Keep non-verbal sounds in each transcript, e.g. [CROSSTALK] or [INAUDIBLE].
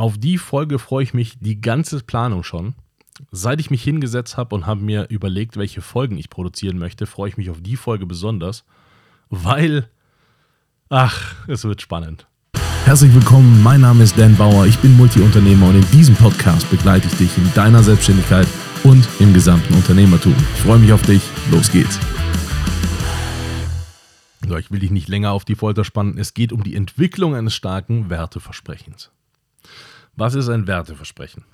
Auf die Folge freue ich mich die ganze Planung schon. Seit ich mich hingesetzt habe und habe mir überlegt, welche Folgen ich produzieren möchte, freue ich mich auf die Folge besonders, weil, ach, es wird spannend. Herzlich willkommen, mein Name ist Dan Bauer, ich bin Multiunternehmer und in diesem Podcast begleite ich dich in deiner Selbstständigkeit und im gesamten Unternehmertum. Ich freue mich auf dich, los geht's. So, ich will dich nicht länger auf die Folter spannen. Es geht um die Entwicklung eines starken Werteversprechens. Was ist ein Werteversprechen?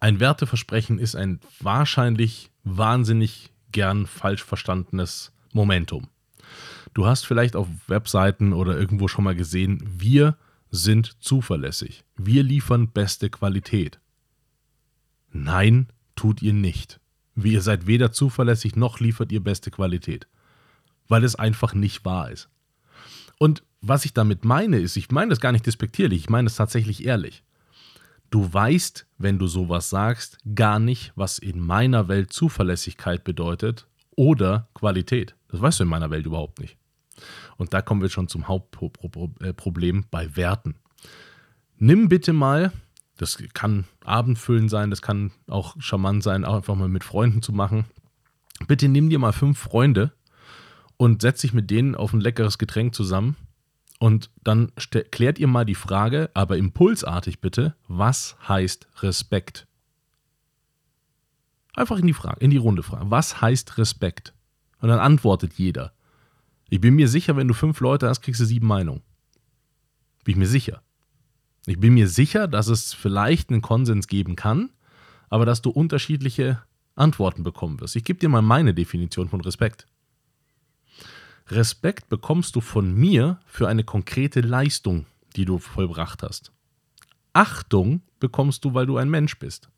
Ein Werteversprechen ist ein wahrscheinlich wahnsinnig gern falsch verstandenes Momentum. Du hast vielleicht auf Webseiten oder irgendwo schon mal gesehen, wir sind zuverlässig. Wir liefern beste Qualität. Nein, tut ihr nicht. Ihr seid weder zuverlässig noch liefert ihr beste Qualität weil es einfach nicht wahr ist. Und was ich damit meine, ist, ich meine das gar nicht despektierlich, ich meine es tatsächlich ehrlich. Du weißt, wenn du sowas sagst, gar nicht, was in meiner Welt Zuverlässigkeit bedeutet oder Qualität. Das weißt du in meiner Welt überhaupt nicht. Und da kommen wir schon zum Hauptproblem bei Werten. Nimm bitte mal, das kann Abendfüllen sein, das kann auch charmant sein, auch einfach mal mit Freunden zu machen. Bitte nimm dir mal fünf Freunde und setzt sich mit denen auf ein leckeres Getränk zusammen und dann klärt ihr mal die Frage, aber impulsartig bitte, was heißt Respekt? Einfach in die Frage, in die Runde fragen. Was heißt Respekt? Und dann antwortet jeder. Ich bin mir sicher, wenn du fünf Leute hast, kriegst du sieben Meinungen. Bin ich mir sicher. Ich bin mir sicher, dass es vielleicht einen Konsens geben kann, aber dass du unterschiedliche Antworten bekommen wirst. Ich gebe dir mal meine Definition von Respekt. Respekt bekommst du von mir für eine konkrete Leistung, die du vollbracht hast. Achtung bekommst du, weil du ein Mensch bist.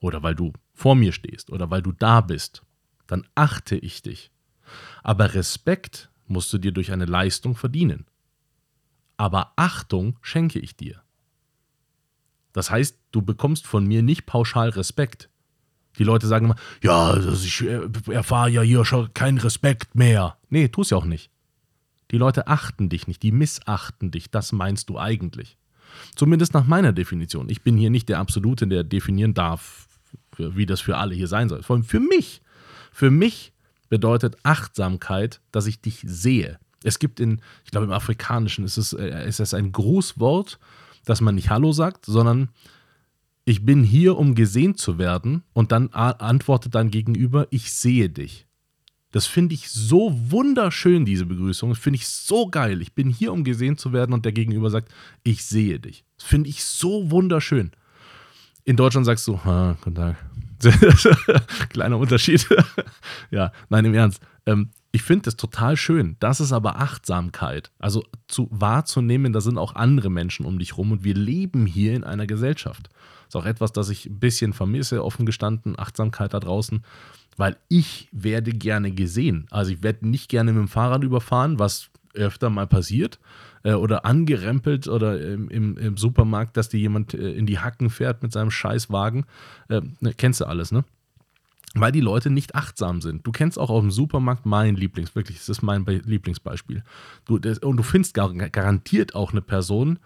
Oder weil du vor mir stehst oder weil du da bist. Dann achte ich dich. Aber Respekt musst du dir durch eine Leistung verdienen. Aber Achtung schenke ich dir. Das heißt, du bekommst von mir nicht pauschal Respekt. Die Leute sagen immer, ja, also ich äh, erfahre ja hier schon keinen Respekt mehr. Nee, tu es ja auch nicht. Die Leute achten dich nicht, die missachten dich, das meinst du eigentlich. Zumindest nach meiner Definition. Ich bin hier nicht der Absolute, der definieren darf, wie das für alle hier sein soll. Vor allem für mich. Für mich bedeutet Achtsamkeit, dass ich dich sehe. Es gibt in, ich glaube im Afrikanischen ist es, äh, ist es ein Grußwort, dass man nicht Hallo sagt, sondern ich bin hier, um gesehen zu werden und dann antwortet dein Gegenüber, ich sehe dich. Das finde ich so wunderschön, diese Begrüßung. Das finde ich so geil. Ich bin hier, um gesehen zu werden und der Gegenüber sagt, ich sehe dich. Das finde ich so wunderschön. In Deutschland sagst du, ah, guten Tag. [LAUGHS] Kleiner Unterschied. [LAUGHS] ja, nein, im Ernst. Ähm, ich finde das total schön. Das ist aber Achtsamkeit. Also zu, wahrzunehmen, da sind auch andere Menschen um dich rum und wir leben hier in einer Gesellschaft. Ist auch etwas, das ich ein bisschen vermisse, offen gestanden, Achtsamkeit da draußen, weil ich werde gerne gesehen. Also ich werde nicht gerne mit dem Fahrrad überfahren, was öfter mal passiert, äh, oder angerempelt oder im, im, im, Supermarkt, dass dir jemand äh, in die Hacken fährt mit seinem Scheißwagen. Äh, kennst du alles, ne? Weil die Leute nicht achtsam sind. Du kennst auch auf dem Supermarkt mein Lieblings, wirklich, das ist mein Lieblingsbeispiel. Du, das, und du findest gar, garantiert auch eine Person,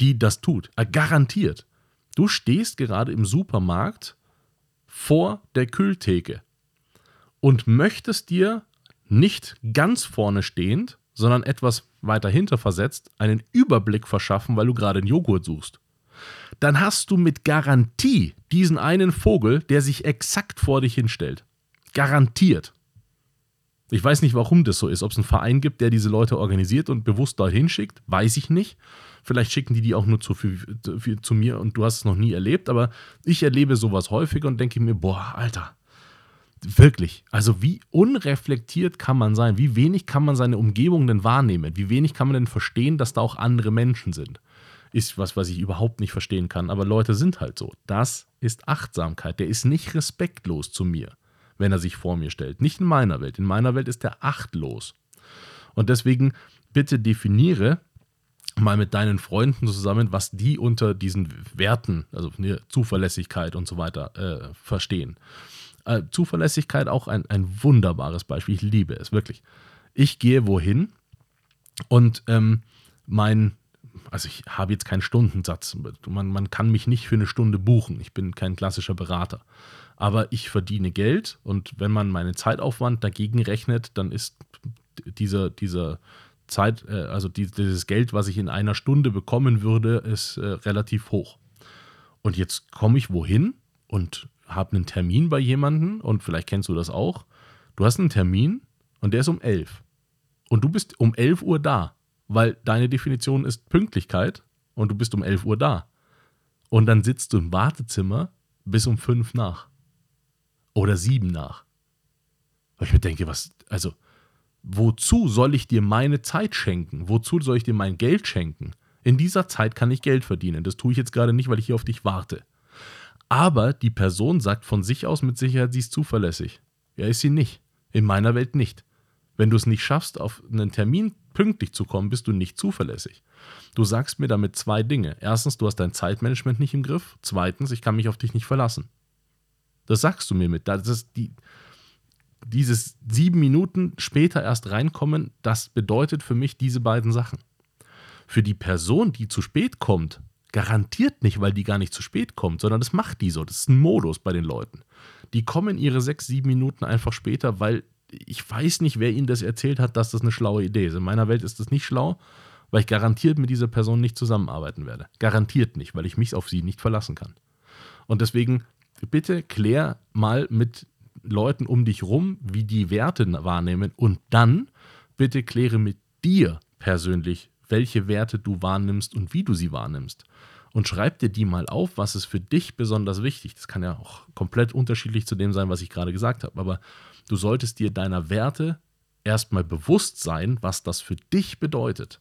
die das tut. Äh, garantiert. Du stehst gerade im Supermarkt vor der Kühltheke und möchtest dir nicht ganz vorne stehend, sondern etwas weiter hinter versetzt, einen Überblick verschaffen, weil du gerade einen Joghurt suchst. Dann hast du mit Garantie diesen einen Vogel, der sich exakt vor dich hinstellt. Garantiert. Ich weiß nicht, warum das so ist. Ob es einen Verein gibt, der diese Leute organisiert und bewusst dorthin schickt, weiß ich nicht. Vielleicht schicken die die auch nur zu, für, für, zu mir und du hast es noch nie erlebt, aber ich erlebe sowas häufig und denke mir, boah, Alter, wirklich, also wie unreflektiert kann man sein? Wie wenig kann man seine Umgebung denn wahrnehmen? Wie wenig kann man denn verstehen, dass da auch andere Menschen sind? Ist was, was ich überhaupt nicht verstehen kann, aber Leute sind halt so. Das ist Achtsamkeit. Der ist nicht respektlos zu mir, wenn er sich vor mir stellt. Nicht in meiner Welt. In meiner Welt ist er achtlos. Und deswegen bitte definiere mal mit deinen Freunden zusammen, was die unter diesen Werten, also ne, Zuverlässigkeit und so weiter, äh, verstehen. Äh, Zuverlässigkeit auch ein, ein wunderbares Beispiel. Ich liebe es, wirklich. Ich gehe wohin und ähm, mein, also ich habe jetzt keinen Stundensatz. Man, man kann mich nicht für eine Stunde buchen. Ich bin kein klassischer Berater. Aber ich verdiene Geld und wenn man meinen Zeitaufwand dagegen rechnet, dann ist dieser, dieser Zeit, äh, also dieses Geld, was ich in einer Stunde bekommen würde, ist äh, relativ hoch. Und jetzt komme ich wohin und habe einen Termin bei jemandem und vielleicht kennst du das auch. Du hast einen Termin und der ist um 11. Und du bist um 11 Uhr da, weil deine Definition ist Pünktlichkeit und du bist um 11 Uhr da. Und dann sitzt du im Wartezimmer bis um 5 nach. Oder 7 nach. Weil ich mir denke, was, also, wozu soll ich dir meine Zeit schenken? Wozu soll ich dir mein Geld schenken? In dieser Zeit kann ich Geld verdienen. Das tue ich jetzt gerade nicht, weil ich hier auf dich warte. Aber die Person sagt von sich aus mit Sicherheit, sie ist zuverlässig. Ja, ist sie nicht. In meiner Welt nicht. Wenn du es nicht schaffst, auf einen Termin pünktlich zu kommen, bist du nicht zuverlässig. Du sagst mir damit zwei Dinge. Erstens, du hast dein Zeitmanagement nicht im Griff. Zweitens, ich kann mich auf dich nicht verlassen. Das sagst du mir mit. Das ist die, dieses sieben Minuten später erst reinkommen, das bedeutet für mich diese beiden Sachen. Für die Person, die zu spät kommt, garantiert nicht, weil die gar nicht zu spät kommt, sondern das macht die so. Das ist ein Modus bei den Leuten. Die kommen ihre sechs, sieben Minuten einfach später, weil ich weiß nicht, wer ihnen das erzählt hat, dass das eine schlaue Idee ist. In meiner Welt ist das nicht schlau, weil ich garantiert mit dieser Person nicht zusammenarbeiten werde. Garantiert nicht, weil ich mich auf sie nicht verlassen kann. Und deswegen bitte klär mal mit Leuten um dich rum, wie die Werte wahrnehmen und dann bitte kläre mit dir persönlich, welche Werte du wahrnimmst und wie du sie wahrnimmst. Und schreib dir die mal auf, was ist für dich besonders wichtig. Das kann ja auch komplett unterschiedlich zu dem sein, was ich gerade gesagt habe. Aber du solltest dir deiner Werte erstmal bewusst sein, was das für dich bedeutet.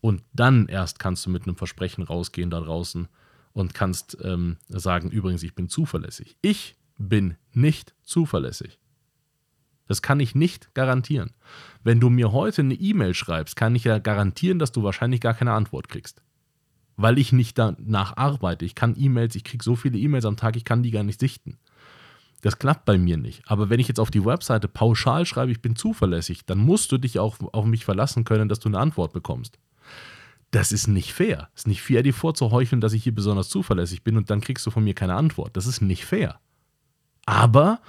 Und dann erst kannst du mit einem Versprechen rausgehen da draußen und kannst ähm, sagen, übrigens, ich bin zuverlässig. Ich bin nicht zuverlässig. Das kann ich nicht garantieren. Wenn du mir heute eine E-Mail schreibst, kann ich ja garantieren, dass du wahrscheinlich gar keine Antwort kriegst. Weil ich nicht danach arbeite. Ich kann E-Mails, ich kriege so viele E-Mails am Tag, ich kann die gar nicht sichten. Das klappt bei mir nicht. Aber wenn ich jetzt auf die Webseite pauschal schreibe, ich bin zuverlässig, dann musst du dich auch auf mich verlassen können, dass du eine Antwort bekommst. Das ist nicht fair. Es ist nicht fair, dir vorzuheucheln, dass ich hier besonders zuverlässig bin und dann kriegst du von mir keine Antwort. Das ist nicht fair. Aber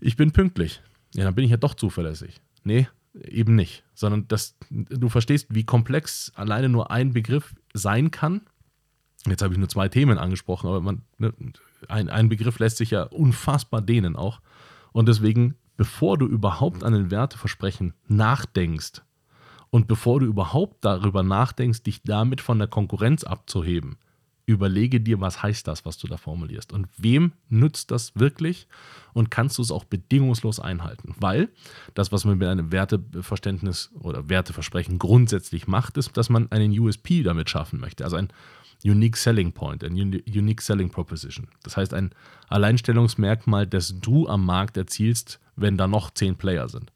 ich bin pünktlich. Ja, dann bin ich ja doch zuverlässig. Nee, eben nicht. Sondern dass du verstehst, wie komplex alleine nur ein Begriff sein kann. Jetzt habe ich nur zwei Themen angesprochen, aber man, ne, ein, ein Begriff lässt sich ja unfassbar dehnen auch. Und deswegen, bevor du überhaupt an ein Werteversprechen nachdenkst und bevor du überhaupt darüber nachdenkst, dich damit von der Konkurrenz abzuheben, überlege dir, was heißt das, was du da formulierst und wem nützt das wirklich und kannst du es auch bedingungslos einhalten. Weil das, was man mit einem Werteverständnis oder Werteversprechen grundsätzlich macht, ist, dass man einen USP damit schaffen möchte, also ein Unique Selling Point, ein Unique Selling Proposition. Das heißt ein Alleinstellungsmerkmal, das du am Markt erzielst, wenn da noch zehn Player sind.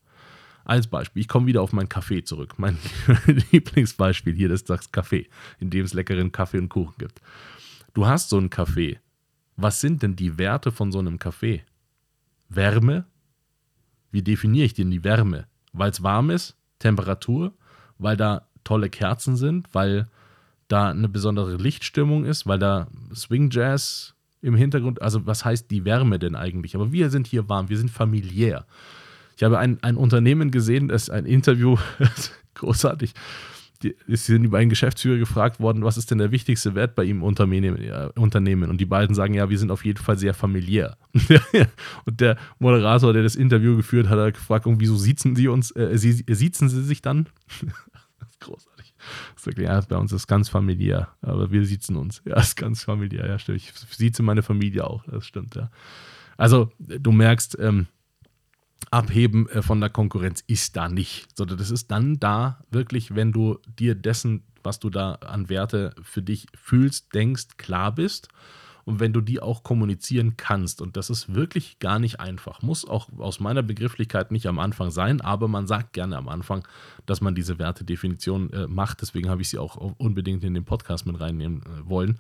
Als Beispiel, ich komme wieder auf mein Kaffee zurück. Mein [LAUGHS] Lieblingsbeispiel hier ist das Kaffee, in dem es leckeren Kaffee und Kuchen gibt. Du hast so einen Kaffee. Was sind denn die Werte von so einem Kaffee? Wärme? Wie definiere ich denn die Wärme? Weil es warm ist? Temperatur? Weil da tolle Kerzen sind? Weil da eine besondere Lichtstimmung ist? Weil da Swing Jazz im Hintergrund? Also, was heißt die Wärme denn eigentlich? Aber wir sind hier warm, wir sind familiär. Ich habe ein, ein Unternehmen gesehen, das ist ein Interview, [LAUGHS] großartig. Die, sind über einen Geschäftsführer gefragt worden, was ist denn der wichtigste Wert bei ihm im Unternehmen? Und die beiden sagen, ja, wir sind auf jeden Fall sehr familiär. [LAUGHS] und der Moderator, der das Interview geführt hat, hat gefragt, wieso siezen sie uns, äh, sie, siezen sie sich dann? [LAUGHS] das ist großartig. Das ja, bei uns ist ganz familiär, aber wir siezen uns. Ja, ist ganz familiär, ja, stimmt. Ich sieze meine Familie auch, das stimmt, ja. Also, du merkst, ähm, Abheben äh, von der Konkurrenz ist da nicht, sondern das ist dann da wirklich, wenn du dir dessen, was du da an Werte für dich fühlst, denkst, klar bist und wenn du die auch kommunizieren kannst. Und das ist wirklich gar nicht einfach. Muss auch aus meiner Begrifflichkeit nicht am Anfang sein, aber man sagt gerne am Anfang, dass man diese Wertedefinition äh, macht. Deswegen habe ich sie auch unbedingt in den Podcast mit reinnehmen äh, wollen.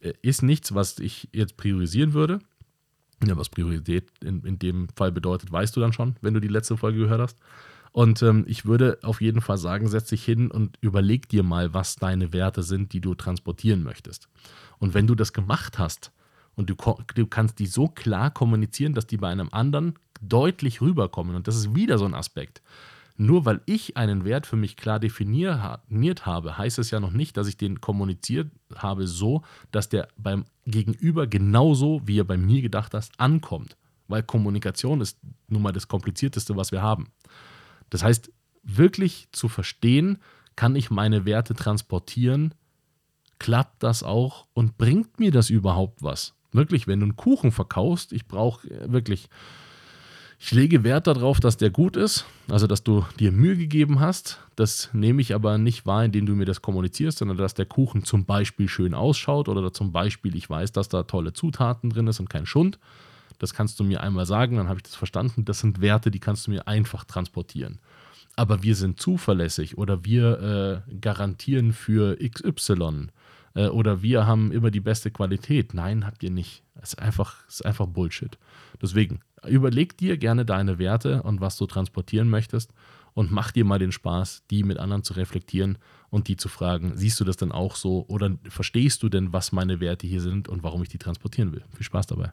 Äh, ist nichts, was ich jetzt priorisieren würde. Ja, was Priorität in, in dem Fall bedeutet, weißt du dann schon, wenn du die letzte Folge gehört hast. Und ähm, ich würde auf jeden Fall sagen, setz dich hin und überleg dir mal, was deine Werte sind, die du transportieren möchtest. Und wenn du das gemacht hast und du, du kannst die so klar kommunizieren, dass die bei einem anderen deutlich rüberkommen, und das ist wieder so ein Aspekt. Nur weil ich einen Wert für mich klar definiert habe, heißt es ja noch nicht, dass ich den kommuniziert habe so, dass der beim Gegenüber genauso, wie er bei mir gedacht hat, ankommt. Weil Kommunikation ist nun mal das Komplizierteste, was wir haben. Das heißt, wirklich zu verstehen, kann ich meine Werte transportieren, klappt das auch und bringt mir das überhaupt was? Wirklich, wenn du einen Kuchen verkaufst, ich brauche äh, wirklich, ich lege Wert darauf, dass der gut ist, also dass du dir Mühe gegeben hast. Das nehme ich aber nicht wahr, indem du mir das kommunizierst, sondern dass der Kuchen zum Beispiel schön ausschaut oder zum Beispiel ich weiß, dass da tolle Zutaten drin ist und kein Schund. Das kannst du mir einmal sagen, dann habe ich das verstanden. Das sind Werte, die kannst du mir einfach transportieren. Aber wir sind zuverlässig oder wir äh, garantieren für XY äh, oder wir haben immer die beste Qualität. Nein, habt ihr nicht. Es ist einfach, ist einfach Bullshit. Deswegen, überleg dir gerne deine Werte und was du transportieren möchtest und mach dir mal den Spaß, die mit anderen zu reflektieren und die zu fragen, siehst du das denn auch so oder verstehst du denn, was meine Werte hier sind und warum ich die transportieren will? Viel Spaß dabei.